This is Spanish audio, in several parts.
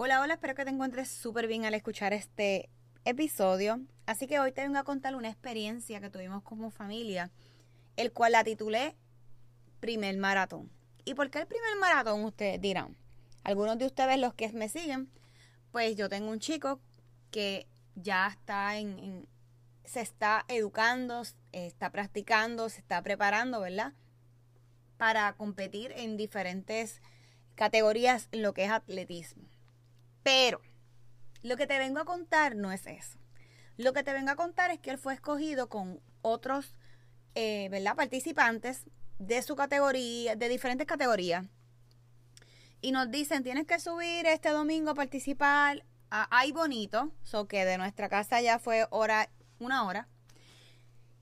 Hola, hola, espero que te encuentres súper bien al escuchar este episodio. Así que hoy te vengo a contar una experiencia que tuvimos como familia, el cual la titulé Primer Maratón. ¿Y por qué el primer maratón? Ustedes dirán. Algunos de ustedes, los que me siguen, pues yo tengo un chico que ya está en, se está educando, está practicando, se está preparando, ¿verdad? Para competir en diferentes categorías en lo que es atletismo. Pero lo que te vengo a contar no es eso. Lo que te vengo a contar es que él fue escogido con otros, eh, ¿verdad? Participantes de su categoría, de diferentes categorías. Y nos dicen, tienes que subir este domingo a participar a Ay Bonito, so que de nuestra casa ya fue hora, una hora.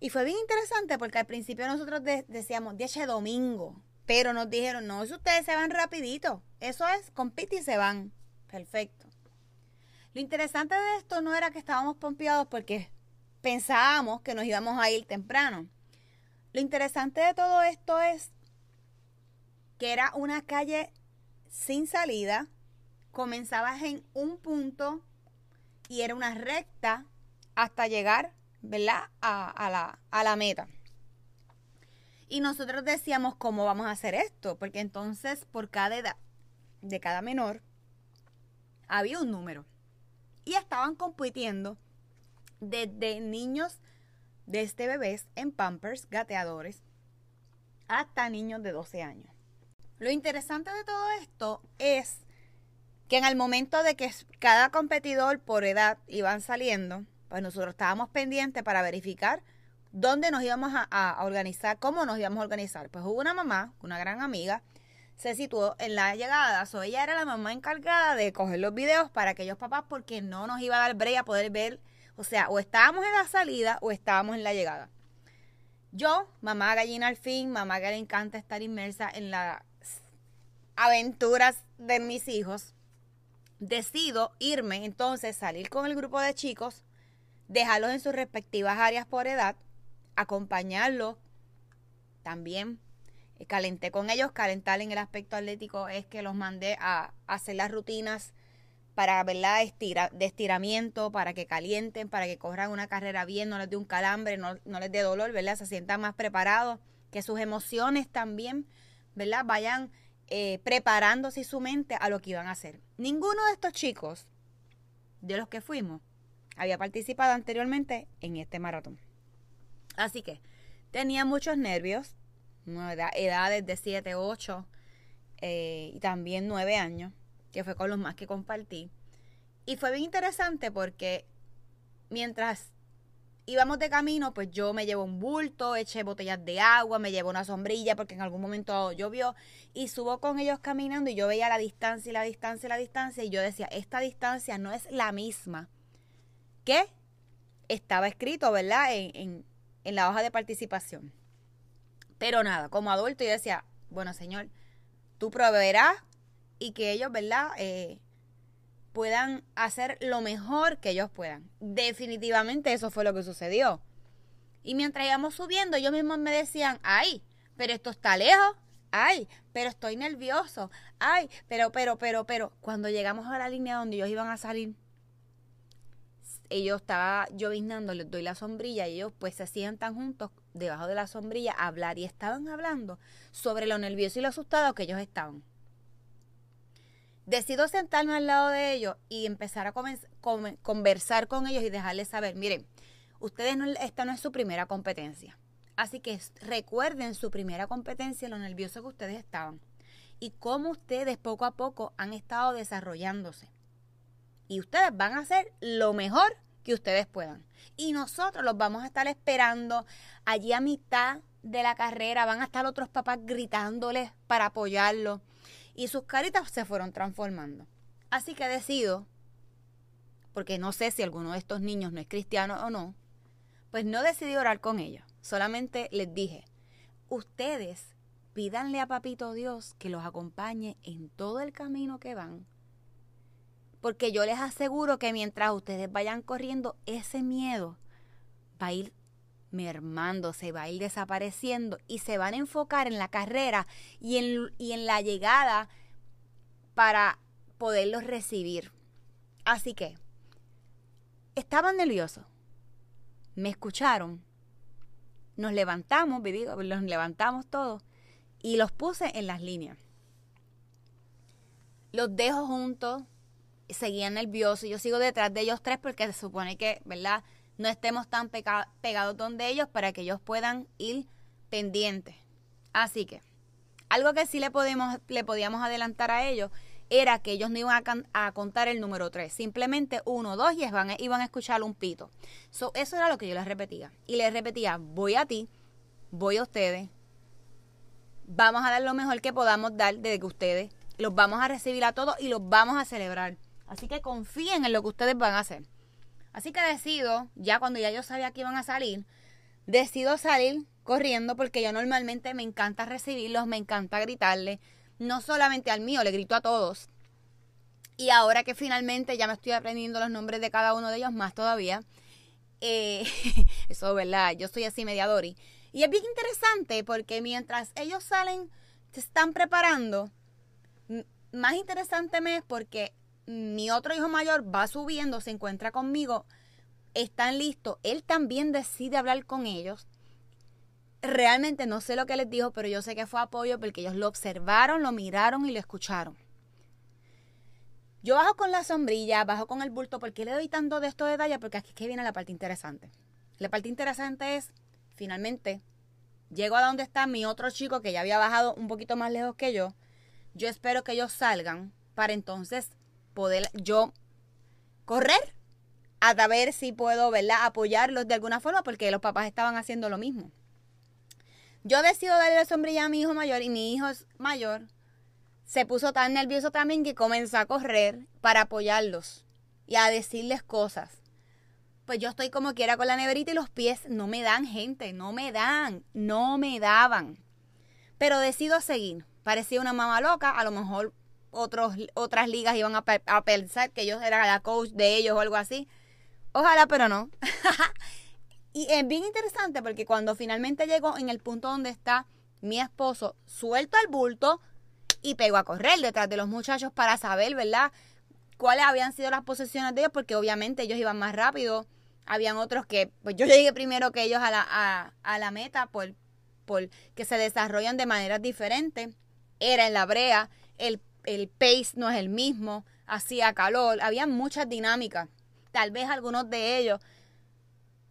Y fue bien interesante porque al principio nosotros decíamos, de domingo, pero nos dijeron, no, eso ustedes se van rapidito, eso es, compite y se van. Perfecto. Lo interesante de esto no era que estábamos pompeados porque pensábamos que nos íbamos a ir temprano. Lo interesante de todo esto es que era una calle sin salida, comenzabas en un punto y era una recta hasta llegar, ¿verdad? A, la, a la meta. Y nosotros decíamos, ¿cómo vamos a hacer esto? Porque entonces por cada edad de cada menor había un número. Y estaban compitiendo desde niños, de este bebés en pampers, gateadores, hasta niños de 12 años. Lo interesante de todo esto es que en el momento de que cada competidor por edad iban saliendo, pues nosotros estábamos pendientes para verificar dónde nos íbamos a, a, organizar, cómo nos íbamos a organizar. Pues hubo una mamá, una gran amiga, se situó en la llegada. So, ella era la mamá encargada de coger los videos para aquellos papás porque no nos iba a dar break a poder ver. O sea, o estábamos en la salida o estábamos en la llegada. Yo, mamá gallina al fin, mamá que le encanta estar inmersa en las aventuras de mis hijos, decido irme entonces, salir con el grupo de chicos, dejarlos en sus respectivas áreas por edad, acompañarlos también calenté con ellos. Calentar en el aspecto atlético es que los mandé a, hacer las rutinas para, ¿verdad? Estira, de estiramiento, para que calienten, para que corran una carrera bien, no les dé un calambre, no, les dé dolor, ¿verdad? Se sientan más preparados, que sus emociones también, ¿verdad? Vayan eh, preparándose su mente a lo que iban a hacer. Ninguno de estos chicos, de los que fuimos, había participado anteriormente en este maratón. Así que tenía muchos nervios, edades de 7, 8 eh, y también 9 años, que fue con los más que compartí. Y fue bien interesante porque mientras íbamos de camino, pues yo me llevo un bulto, eché botellas de agua, me llevo una sombrilla porque en algún momento llovió y subo con ellos caminando y yo veía la distancia y la distancia y la distancia y yo decía, esta distancia no es la misma que estaba escrito, ¿verdad? En, en la hoja de participación. Pero nada, como adulto yo decía, bueno Señor, tú proveerás y que ellos, ¿verdad? Eh, puedan hacer lo mejor que ellos puedan. Definitivamente eso fue lo que sucedió. Y mientras íbamos subiendo, ellos mismos me decían, ay, pero esto está lejos, ay, pero estoy nervioso, ay, pero, pero, pero, pero, cuando llegamos a la línea donde ellos iban a salir, ellos estaba lloviznando, les doy la sombrilla y ellos pues se sientan juntos debajo de la sombrilla a hablar y estaban hablando sobre lo nervioso y lo asustado que ellos estaban. Decido sentarme al lado de ellos y empezar a conversar con ellos y dejarles saber, miren, ustedes no, esta no es su primera competencia. Así que recuerden su primera competencia, lo nervioso que ustedes estaban y cómo ustedes poco a poco han estado desarrollándose. Y ustedes van a hacer lo mejor que ustedes puedan. Y nosotros los vamos a estar esperando allí a mitad de la carrera. Van a estar otros papás gritándoles para apoyarlos y sus caritas se fueron transformando. Así que decido, porque no sé si alguno de estos niños no es cristiano o no, pues no decidí orar con ellos. Solamente les dije, ustedes pídanle a Papito Dios que los acompañe en todo el camino que van. Porque yo les aseguro que mientras ustedes vayan corriendo, ese miedo va a ir mermando, se va a ir desapareciendo y se van a enfocar en la carrera y en, y en la llegada para poderlos recibir. Así que, estaban nerviosos, me escucharon, nos levantamos, los levantamos todos y los puse en las líneas. Los dejo juntos, seguían nerviosos, yo sigo detrás de ellos tres porque se supone que, ¿verdad? no estemos tan pegados donde ellos para que ellos puedan ir pendientes. Así que, algo que sí le, podemos, le podíamos adelantar a ellos era que ellos no iban a, contar el número 3, simplemente 1, 2 y iban, iban a escuchar un pito. eso era lo que yo les repetía. Y les repetía, voy a ti, voy a ustedes, vamos a dar lo mejor que podamos dar desde que ustedes los vamos a recibir a todos y los vamos a celebrar. Así que confíen en lo que ustedes van a hacer. Así que decido, ya cuando ya yo sabía que iban a salir, decido salir corriendo porque yo normalmente me encanta recibirlos, me encanta gritarle, no solamente al mío, le grito a todos. Y ahora que finalmente ya me estoy aprendiendo los nombres de cada uno de ellos, más todavía, eh, eso es verdad, yo soy así mediadori. Y es bien interesante porque mientras ellos salen, se están preparando, más interesante me es porque mi otro hijo mayor va subiendo, se encuentra conmigo, están listos, él también decide hablar con ellos. Realmente no sé lo que les dijo, pero yo sé que fue apoyo porque ellos lo observaron, lo miraron y lo escucharon. Yo bajo con la sombrilla, bajo con el bulto. ¿Por qué le doy tanto de estos detalles? Porque aquí es que viene la parte interesante. La parte interesante es, finalmente, llego a donde está mi otro chico que ya había bajado un poquito más lejos que yo. Yo espero que ellos salgan para entonces poder yo correr a ver si puedo, ¿verdad? Apoyarlos de alguna forma porque los papás estaban haciendo lo mismo. Yo decido darle la sombrilla a mi hijo mayor y mi hijo mayor se puso tan nervioso también que comenzó a correr para apoyarlos y a decirles cosas. Pues yo estoy como quiera con la neverita y los pies no me dan gente, no me dan, no me daban. Pero decido seguir. Parecía una mamá loca, a lo mejor otros, otras ligas iban a, pensar que yo era la coach de ellos o algo así. Ojalá, pero no. y es bien interesante porque cuando finalmente llego en el punto donde está mi esposo, suelto el bulto y pego a correr detrás de los muchachos para saber, ¿verdad? Cuáles habían sido las posiciones de ellos, porque obviamente ellos iban más rápido. Habían otros que, pues yo llegué primero que ellos a la, a, a la meta por, por que se desarrollan de maneras diferentes. Era en la brea, el el pace no es el mismo, hacía calor, había muchas dinámicas. Tal vez algunos de ellos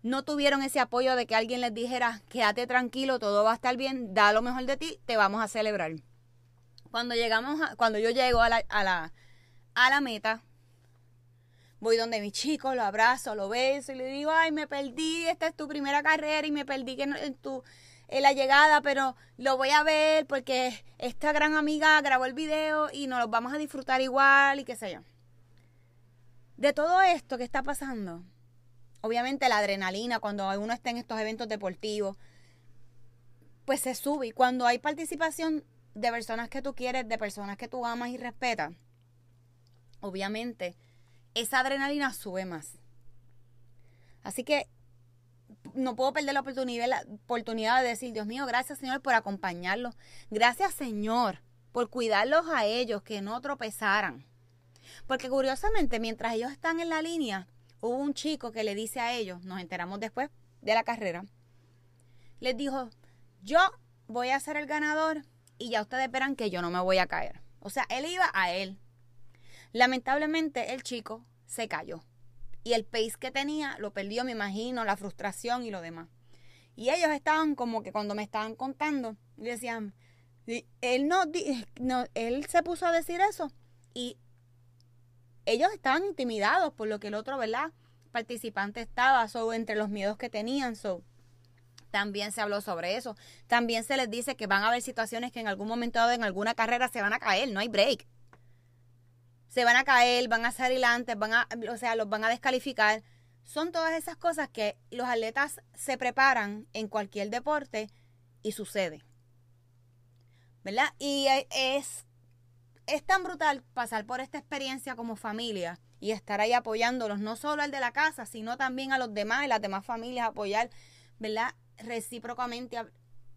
no tuvieron ese apoyo de que alguien les dijera, quédate tranquilo, todo va a estar bien, da lo mejor de ti, te vamos a celebrar. Cuando llegamos, cuando yo llego a la, a la, a la meta, voy donde mi chico, lo abrazo, lo beso y le digo, ay, me perdí, esta es tu primera carrera y me perdí que en tu en la llegada, pero lo voy a ver porque esta gran amiga grabó el video y nos lo vamos a disfrutar igual y qué sé yo. De todo esto que está pasando, obviamente la adrenalina cuando uno está en estos eventos deportivos, pues se sube. Y cuando hay participación de personas que tú quieres, de personas que tú amas y respetas, obviamente esa adrenalina sube más. Así que no puedo perder la oportunidad, la oportunidad de decir, Dios mío, gracias Señor por acompañarlos. Gracias Señor por cuidarlos a ellos, que no tropezaran. Porque curiosamente, mientras ellos están en la línea, hubo un chico que le dice a ellos, nos enteramos después de la carrera, les dijo, yo voy a ser el ganador y ya ustedes verán que yo no me voy a caer. O sea, él iba a él. Lamentablemente el chico se cayó. Y el pace que tenía lo perdió, me imagino, la frustración y lo demás. Y ellos estaban como que cuando me estaban contando, decían, él no, no, él se puso a decir eso y ellos estaban intimidados por lo que el otro, ¿verdad? Participante estaba, so, entre los miedos que tenían, so. También se habló sobre eso. También se les dice que van a haber situaciones que en algún momento dado en alguna carrera se van a caer, no hay break. Se van a caer, van a salir antes, van a, o sea, los van a descalificar. Son todas esas cosas que los atletas se preparan en cualquier deporte y sucede. ¿Verdad? Y es es tan brutal pasar por esta experiencia como familia y estar ahí apoyándolos, no solo al de la casa, sino también a los demás y las demás familias, apoyar, ¿verdad? Recíprocamente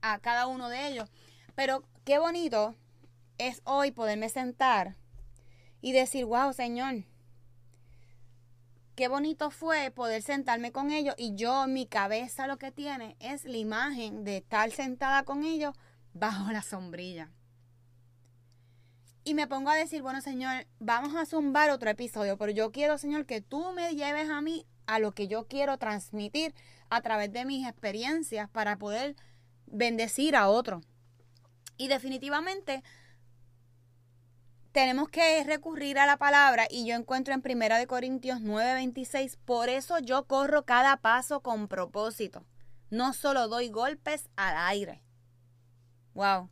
a, cada uno de ellos. Pero qué bonito es hoy poderme sentar y decir, wow, Señor, qué bonito fue poder sentarme con ellos y yo, mi cabeza lo que tiene es la imagen de estar sentada con ellos bajo la sombrilla. Y me pongo a decir, bueno, Señor, vamos a zumbar otro episodio, pero yo quiero, Señor, que tú me lleves a mí a lo que yo quiero transmitir a través de mis experiencias para poder bendecir a otro. Y definitivamente tenemos que recurrir a la palabra y yo encuentro en Primera de Corintios 9:26, por eso yo corro cada paso con propósito. No solo doy golpes al aire. Wow.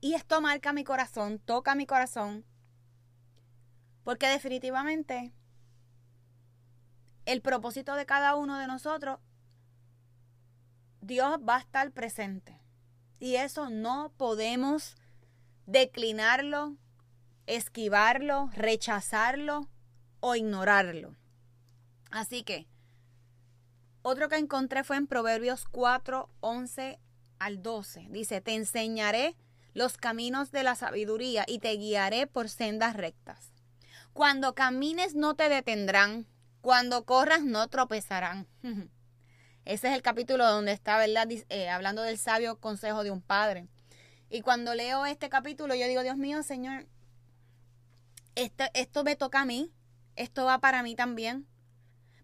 Y esto marca mi corazón, toca mi corazón, porque definitivamente el propósito de cada uno de nosotros, Dios va a estar presente. Y eso no podemos declinarlo, esquivarlo, rechazarlo o ignorarlo. Así que, otro que encontré fue en Proverbios 4, 11 al 12. Dice, te enseñaré los caminos de la sabiduría y te guiaré por sendas rectas. Cuando camines no te detendrán, cuando corras no tropezarán. Ese es el capítulo donde está, ¿verdad? Eh, hablando del sabio consejo de un padre. Y cuando leo este capítulo, yo digo, Dios mío, Señor, esto me toca a mí, esto va para mí también.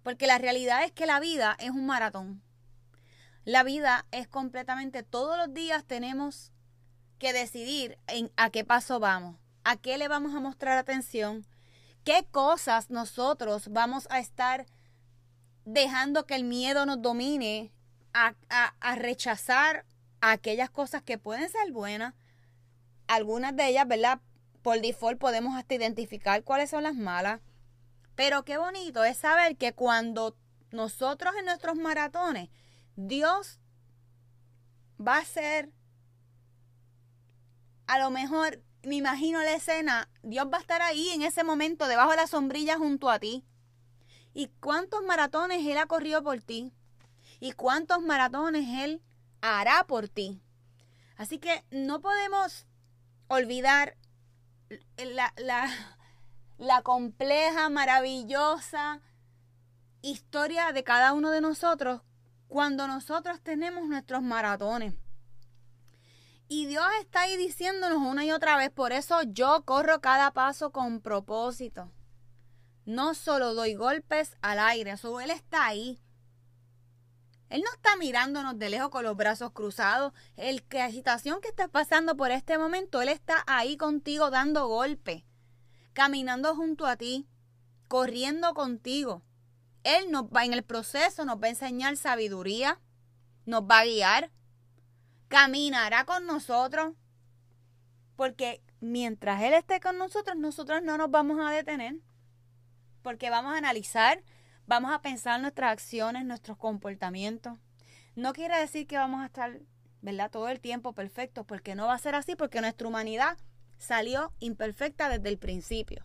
Porque la realidad es que la vida es un maratón. La vida es completamente, todos los días tenemos que decidir en a qué paso vamos, a qué le vamos a mostrar atención, qué cosas nosotros vamos a estar dejando que el miedo nos domine a, a rechazar aquellas cosas que pueden ser buenas. Algunas de ellas, ¿verdad? Por default podemos hasta identificar cuáles son las malas. Pero qué bonito es saber que cuando nosotros en nuestros maratones, Dios va a ser a lo mejor me imagino la escena, Dios va a estar ahí en ese momento, debajo de la sombrilla junto a ti. ¿Y cuántos maratones Él ha corrido por ti? ¿Y cuántos maratones Él hará por ti? Así que no podemos olvidar la, la, la compleja, maravillosa historia de cada uno de nosotros cuando nosotros tenemos nuestros maratones. Y Dios está ahí diciéndonos una y otra vez, por eso yo corro cada paso con propósito. No solo doy golpes al aire, solo Él está ahí. Él no está mirándonos de lejos con los brazos cruzados. El que la situación que estás pasando por este momento, Él está ahí contigo dando golpes, caminando junto a ti, corriendo contigo. Él nos va en el proceso, nos va a enseñar sabiduría, nos va a guiar, caminará con nosotros, porque mientras Él esté con nosotros, nosotros no nos vamos a detener, porque vamos a analizar, vamos a pensar nuestras acciones, nuestros comportamientos. No quiere decir que vamos a estar, ¿verdad? Todo el tiempo perfectos, porque no va a ser así, porque nuestra humanidad salió imperfecta desde el principio.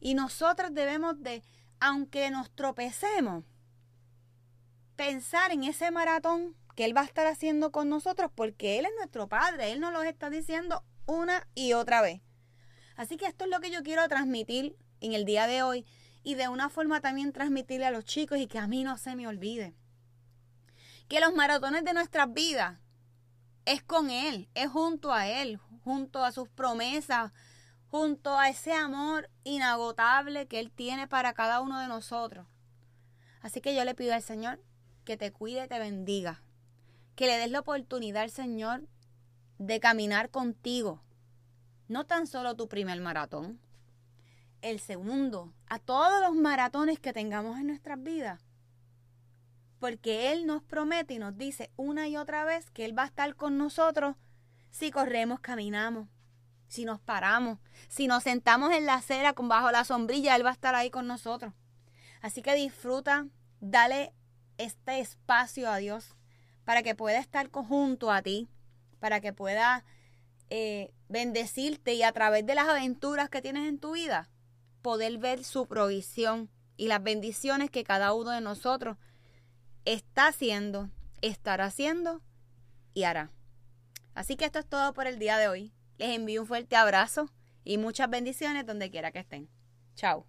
Y nosotros debemos de, aunque nos tropecemos, pensar en ese maratón que Él va a estar haciendo con nosotros porque Él es nuestro Padre, Él nos lo está diciendo una y otra vez. Así que esto es lo que yo quiero transmitir en el día de hoy y de una forma también transmitirle a los chicos y que a mí no se me olvide. Que los maratones de nuestras vidas es con Él, es junto a Él, junto a sus promesas, junto a ese amor inagotable que Él tiene para cada uno de nosotros. Así que yo le pido al Señor que te cuide te bendiga, que le des la oportunidad al Señor de caminar contigo, no tan solo tu primer maratón, el segundo, a todos los maratones que tengamos en nuestras vidas. Porque Él nos promete y nos dice una y otra vez que Él va a estar con nosotros si corremos, caminamos, si nos paramos, si nos sentamos en la acera con bajo la sombrilla, Él va a estar ahí con nosotros. Así que disfruta, dale este espacio a Dios para que pueda estar junto a ti, para que pueda eh, bendecirte y a través de las aventuras que tienes en tu vida, poder ver su provisión y las bendiciones que cada uno de nosotros está haciendo, estará haciendo y hará. Así que esto es todo por el día de hoy. Les envío un fuerte abrazo y muchas bendiciones donde quiera que estén. Chao.